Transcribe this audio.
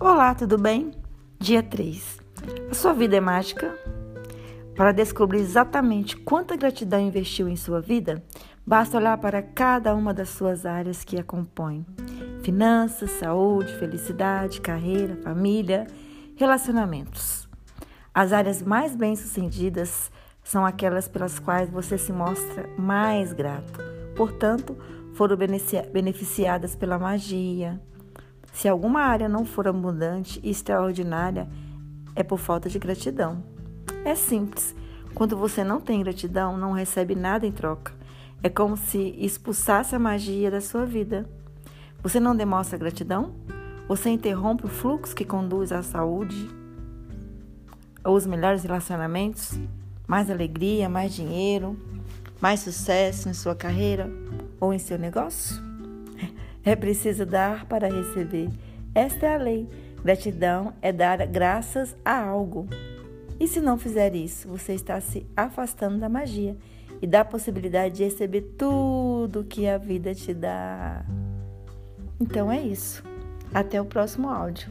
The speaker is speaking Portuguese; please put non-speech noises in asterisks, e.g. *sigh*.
Olá, tudo bem? Dia 3. A sua vida é mágica? Para descobrir exatamente quanta gratidão investiu em sua vida, basta olhar para cada uma das suas áreas que a compõem: finanças, saúde, felicidade, carreira, família, relacionamentos. As áreas mais bem-sucedidas são aquelas pelas quais você se mostra mais grato. Portanto, foram beneficiadas pela magia, se alguma área não for abundante e extraordinária, é por falta de gratidão. É simples. Quando você não tem gratidão, não recebe nada em troca. É como se expulsasse a magia da sua vida. Você não demonstra gratidão? Você interrompe o fluxo que conduz à saúde, aos melhores relacionamentos, mais alegria, mais dinheiro, mais sucesso em sua carreira ou em seu negócio? *laughs* É preciso dar para receber. Esta é a lei. Gratidão é dar graças a algo. E se não fizer isso, você está se afastando da magia e da possibilidade de receber tudo que a vida te dá. Então é isso. Até o próximo áudio.